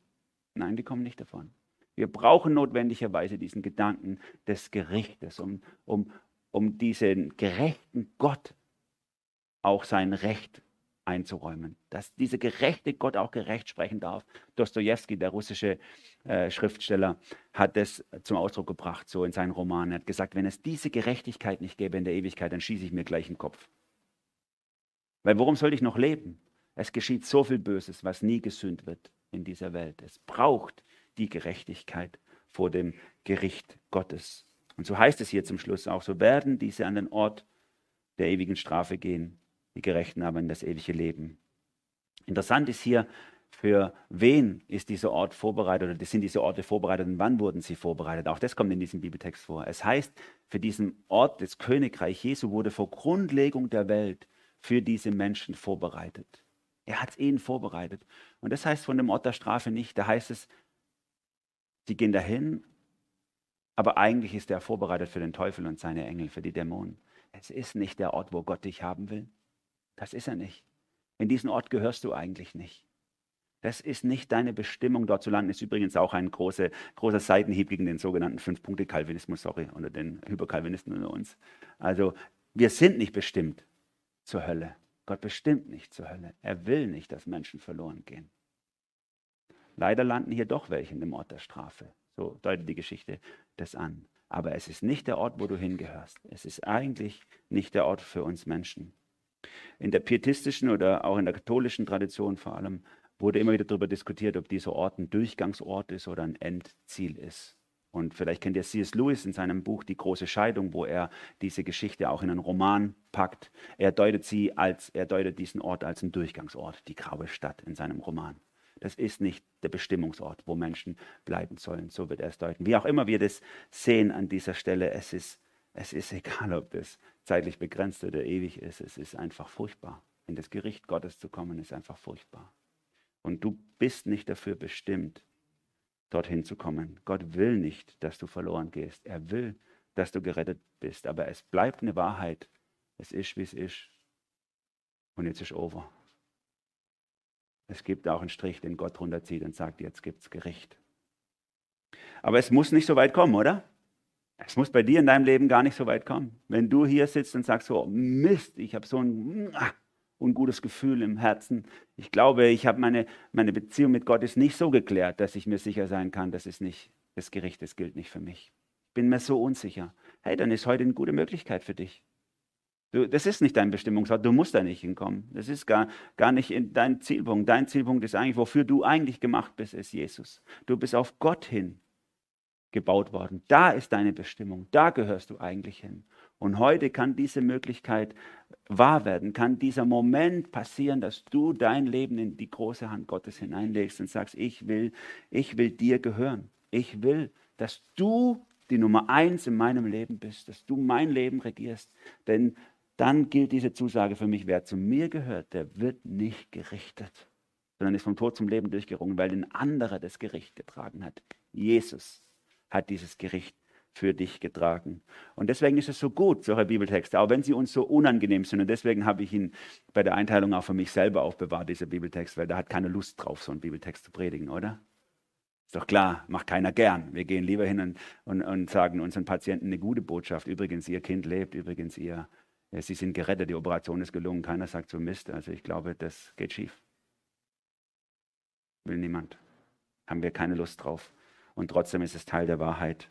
Nein, die kommen nicht davon. Wir brauchen notwendigerweise diesen Gedanken des Gerichtes, um, um, um diesen gerechten Gott auch sein Recht einzuräumen. Dass dieser gerechte Gott auch gerecht sprechen darf. Dostoevsky, der russische äh, Schriftsteller, hat das zum Ausdruck gebracht, so in seinen Romanen. Er hat gesagt, wenn es diese Gerechtigkeit nicht gäbe in der Ewigkeit, dann schieße ich mir gleich den Kopf. Weil worum soll ich noch leben? Es geschieht so viel Böses, was nie gesühnt wird in dieser Welt. Es braucht die Gerechtigkeit vor dem Gericht Gottes. Und so heißt es hier zum Schluss auch, so werden diese an den Ort der ewigen Strafe gehen, die Gerechten aber in das ewige Leben. Interessant ist hier, für wen ist dieser Ort vorbereitet oder sind diese Orte vorbereitet und wann wurden sie vorbereitet? Auch das kommt in diesem Bibeltext vor. Es heißt, für diesen Ort des Königreich Jesu wurde vor Grundlegung der Welt für diese Menschen vorbereitet. Er hat es ihnen vorbereitet. Und das heißt von dem Ort der Strafe nicht. Da heißt es, sie gehen dahin, aber eigentlich ist er vorbereitet für den Teufel und seine Engel, für die Dämonen. Es ist nicht der Ort, wo Gott dich haben will. Das ist er nicht. In diesen Ort gehörst du eigentlich nicht. Das ist nicht deine Bestimmung, dort zu landen. Ist übrigens auch ein großer, großer Seitenhieb gegen den sogenannten Fünf-Punkte-Kalvinismus, sorry, oder den Hyperkalvinisten unter uns. Also, wir sind nicht bestimmt zur Hölle. Gott bestimmt nicht zur Hölle. Er will nicht, dass Menschen verloren gehen. Leider landen hier doch welche in dem Ort der Strafe. So deutet die Geschichte das an. Aber es ist nicht der Ort, wo du hingehörst. Es ist eigentlich nicht der Ort für uns Menschen. In der pietistischen oder auch in der katholischen Tradition vor allem wurde immer wieder darüber diskutiert, ob dieser Ort ein Durchgangsort ist oder ein Endziel ist. Und vielleicht kennt ihr C.S. Lewis in seinem Buch Die große Scheidung, wo er diese Geschichte auch in einen Roman packt. Er deutet sie als, er deutet diesen Ort als einen Durchgangsort, die graue Stadt in seinem Roman. Das ist nicht der Bestimmungsort, wo Menschen bleiben sollen. So wird er es deuten. Wie auch immer wir das sehen an dieser Stelle, es ist, es ist egal, ob das zeitlich begrenzt oder ewig ist. Es ist einfach furchtbar. In das Gericht Gottes zu kommen, ist einfach furchtbar. Und du bist nicht dafür bestimmt, dorthin zu kommen. Gott will nicht, dass du verloren gehst. Er will, dass du gerettet bist. Aber es bleibt eine Wahrheit. Es ist, wie es ist. Und jetzt ist over. Es gibt auch einen Strich, den Gott runterzieht und sagt, jetzt gibt es Gericht. Aber es muss nicht so weit kommen, oder? Es muss bei dir in deinem Leben gar nicht so weit kommen. Wenn du hier sitzt und sagst, so, Mist, ich habe so ein ah, ungutes Gefühl im Herzen. Ich glaube, ich habe meine, meine Beziehung mit Gott ist nicht so geklärt, dass ich mir sicher sein kann, das ist nicht, das Gericht, das gilt nicht für mich. Ich bin mir so unsicher. Hey, dann ist heute eine gute Möglichkeit für dich. Du, das ist nicht dein Bestimmungsort, du musst da nicht hinkommen. Das ist gar, gar nicht dein Zielpunkt. Dein Zielpunkt ist eigentlich, wofür du eigentlich gemacht bist, ist Jesus. Du bist auf Gott hin gebaut worden. Da ist deine Bestimmung, da gehörst du eigentlich hin. Und heute kann diese Möglichkeit wahr werden, kann dieser Moment passieren, dass du dein Leben in die große Hand Gottes hineinlegst und sagst, ich will, ich will dir gehören. Ich will, dass du die Nummer eins in meinem Leben bist, dass du mein Leben regierst. Denn dann gilt diese Zusage für mich, wer zu mir gehört, der wird nicht gerichtet, sondern ist vom Tod zum Leben durchgerungen, weil ein anderer das Gericht getragen hat. Jesus hat dieses Gericht für dich getragen. Und deswegen ist es so gut, solche Bibeltexte, auch wenn sie uns so unangenehm sind. Und deswegen habe ich ihn bei der Einteilung auch für mich selber aufbewahrt, dieser Bibeltext, weil da hat keiner Lust drauf, so einen Bibeltext zu predigen, oder? Ist doch klar, macht keiner gern. Wir gehen lieber hin und, und, und sagen unseren Patienten eine gute Botschaft. Übrigens, ihr Kind lebt, übrigens, ihr Sie sind gerettet, die Operation ist gelungen. Keiner sagt so Mist. Also ich glaube, das geht schief. Will niemand. Haben wir keine Lust drauf. Und trotzdem ist es Teil der Wahrheit.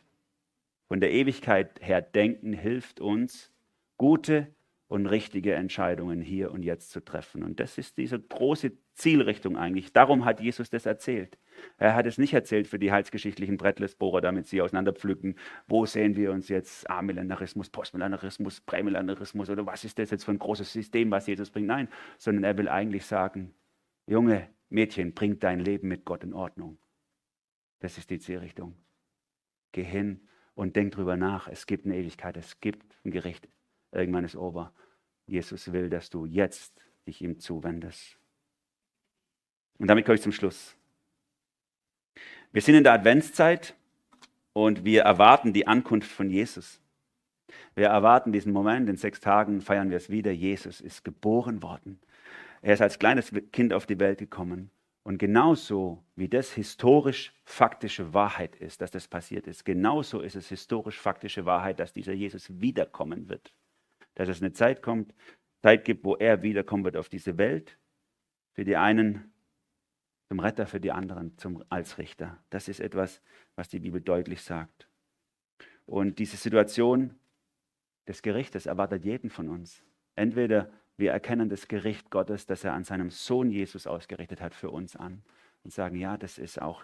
Von der Ewigkeit her denken hilft uns, gute und richtige Entscheidungen hier und jetzt zu treffen. Und das ist diese große Zielrichtung eigentlich. Darum hat Jesus das erzählt. Er hat es nicht erzählt für die heilsgeschichtlichen Brettlesbohrer, damit sie auseinanderpflücken, wo sehen wir uns jetzt, Amillenarismus, Postmillenarismus, Prämillenarismus oder was ist das jetzt für ein großes System, was Jesus bringt. Nein, sondern er will eigentlich sagen, Junge, Mädchen, bring dein Leben mit Gott in Ordnung. Das ist die Zielrichtung. Geh hin und denk drüber nach. Es gibt eine Ewigkeit, es gibt ein Gericht. Irgendwann ist Ober. Jesus will, dass du jetzt dich ihm zuwendest. Und damit komme ich zum Schluss. Wir sind in der Adventszeit und wir erwarten die Ankunft von Jesus. Wir erwarten diesen Moment, in sechs Tagen feiern wir es wieder. Jesus ist geboren worden. Er ist als kleines Kind auf die Welt gekommen. Und genauso wie das historisch-faktische Wahrheit ist, dass das passiert ist, genauso ist es historisch-faktische Wahrheit, dass dieser Jesus wiederkommen wird. Dass es eine Zeit kommt, Zeit gibt, wo er wiederkommen wird auf diese Welt. Für die einen zum Retter für die anderen, zum, als Richter. Das ist etwas, was die Bibel deutlich sagt. Und diese Situation des Gerichtes erwartet jeden von uns. Entweder wir erkennen das Gericht Gottes, das er an seinem Sohn Jesus ausgerichtet hat, für uns an und sagen, ja, das ist auch,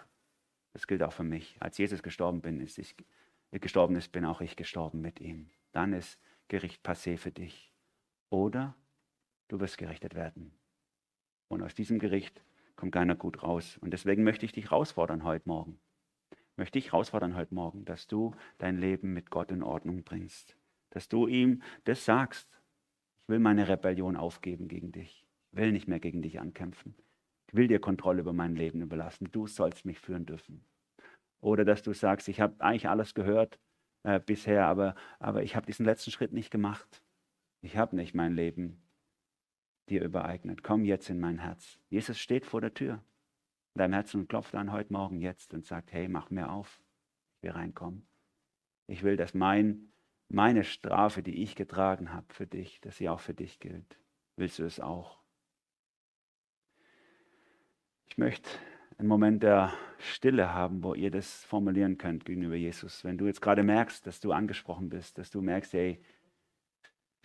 das gilt auch für mich. Als Jesus gestorben bin, ist ich, gestorben ist, bin auch ich gestorben mit ihm. Dann ist Gericht passé für dich. Oder du wirst gerichtet werden. Und aus diesem Gericht kommt keiner gut raus. Und deswegen möchte ich dich herausfordern heute Morgen. Möchte ich herausfordern heute Morgen, dass du dein Leben mit Gott in Ordnung bringst. Dass du ihm das sagst. Will meine Rebellion aufgeben gegen dich. Ich will nicht mehr gegen dich ankämpfen. Ich will dir Kontrolle über mein Leben überlassen. Du sollst mich führen dürfen. Oder dass du sagst, ich habe eigentlich alles gehört äh, bisher, aber, aber ich habe diesen letzten Schritt nicht gemacht. Ich habe nicht mein Leben dir übereignet. Komm jetzt in mein Herz. Jesus steht vor der Tür in deinem Herzen und klopft an heute Morgen jetzt und sagt, hey, mach mir auf. Ich will reinkommen. Ich will, dass mein, meine Strafe, die ich getragen habe für dich, dass sie auch für dich gilt. Willst du es auch? Ich möchte einen Moment der Stille haben, wo ihr das formulieren könnt gegenüber Jesus. Wenn du jetzt gerade merkst, dass du angesprochen bist, dass du merkst, hey,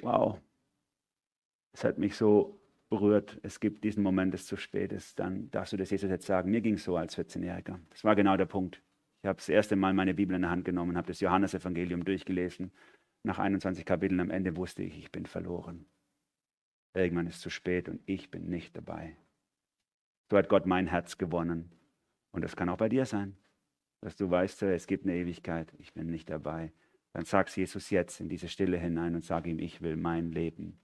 wow, es hat mich so berührt, es gibt diesen Moment des zu spät ist, dann darfst du das Jesus jetzt sagen. Mir ging es so als 14-Jähriger. Das war genau der Punkt. Ich habe das erste Mal meine Bibel in der Hand genommen, habe das Johannesevangelium durchgelesen. Nach 21 Kapiteln am Ende wusste ich, ich bin verloren. Irgendwann ist es zu spät und ich bin nicht dabei. So hat Gott mein Herz gewonnen. Und das kann auch bei dir sein, dass du weißt, es gibt eine Ewigkeit, ich bin nicht dabei. Dann sag's Jesus jetzt in diese Stille hinein und sag ihm, ich will mein Leben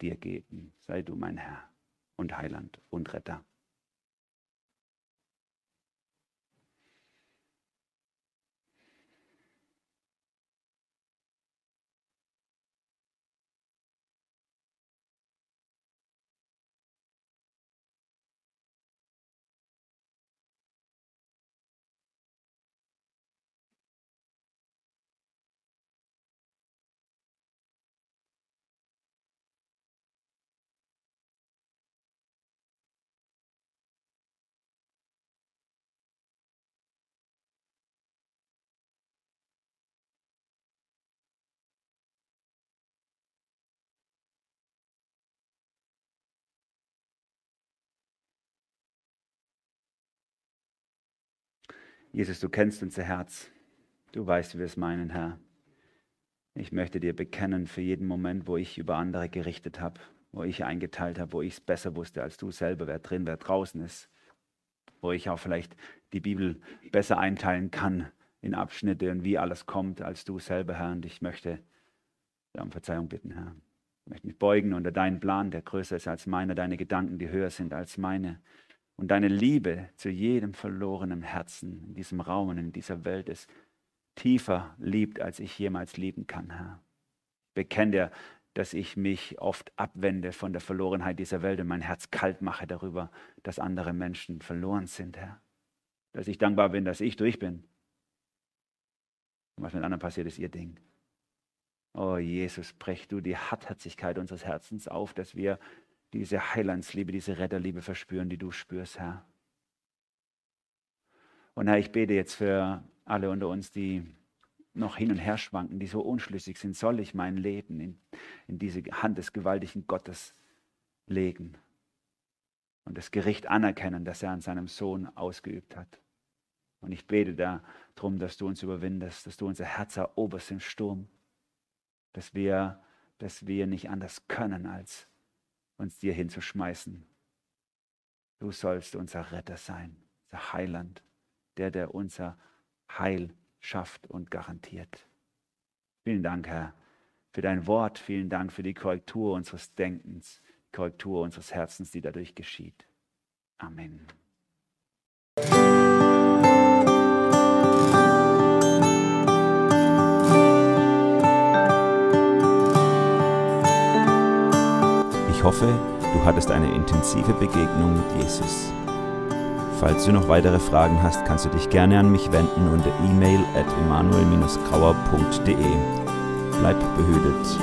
dir geben. Sei du mein Herr und Heiland und Retter. Jesus, du kennst unser Herz. Du weißt, wie wir es meinen, Herr. Ich möchte dir bekennen für jeden Moment, wo ich über andere gerichtet habe, wo ich eingeteilt habe, wo ich es besser wusste als du selber, wer drin, wer draußen ist, wo ich auch vielleicht die Bibel besser einteilen kann in Abschnitte und wie alles kommt als du selber, Herr. Und ich möchte um Verzeihung bitten, Herr. Ich möchte mich beugen unter deinen Plan, der größer ist als meiner, deine Gedanken, die höher sind als meine und deine Liebe zu jedem verlorenen Herzen in diesem Raum und in dieser Welt ist tiefer liebt, als ich jemals lieben kann, Herr. Bekenne dir, dass ich mich oft abwende von der Verlorenheit dieser Welt und mein Herz kalt mache darüber, dass andere Menschen verloren sind, Herr. Dass ich dankbar bin, dass ich durch bin. Und was mit anderen passiert, ist ihr Ding. Oh Jesus, brech du die Hartherzigkeit unseres Herzens auf, dass wir diese Heilandsliebe, diese Retterliebe verspüren, die du spürst, Herr. Und Herr, ich bete jetzt für alle unter uns, die noch hin und her schwanken, die so unschlüssig sind, soll ich mein Leben in, in diese Hand des gewaltigen Gottes legen und das Gericht anerkennen, das er an seinem Sohn ausgeübt hat. Und ich bete darum, dass du uns überwindest, dass du unser Herz eroberst im Sturm, dass wir, dass wir nicht anders können, als uns dir hinzuschmeißen. Du sollst unser Retter sein, unser Heiland, der, der unser Heil schafft und garantiert. Vielen Dank, Herr, für dein Wort. Vielen Dank für die Korrektur unseres Denkens, Korrektur unseres Herzens, die dadurch geschieht. Amen. Ich hoffe, du hattest eine intensive Begegnung mit Jesus. Falls du noch weitere Fragen hast, kannst du dich gerne an mich wenden unter e-mail at emanuel-grauer.de. Bleib behütet.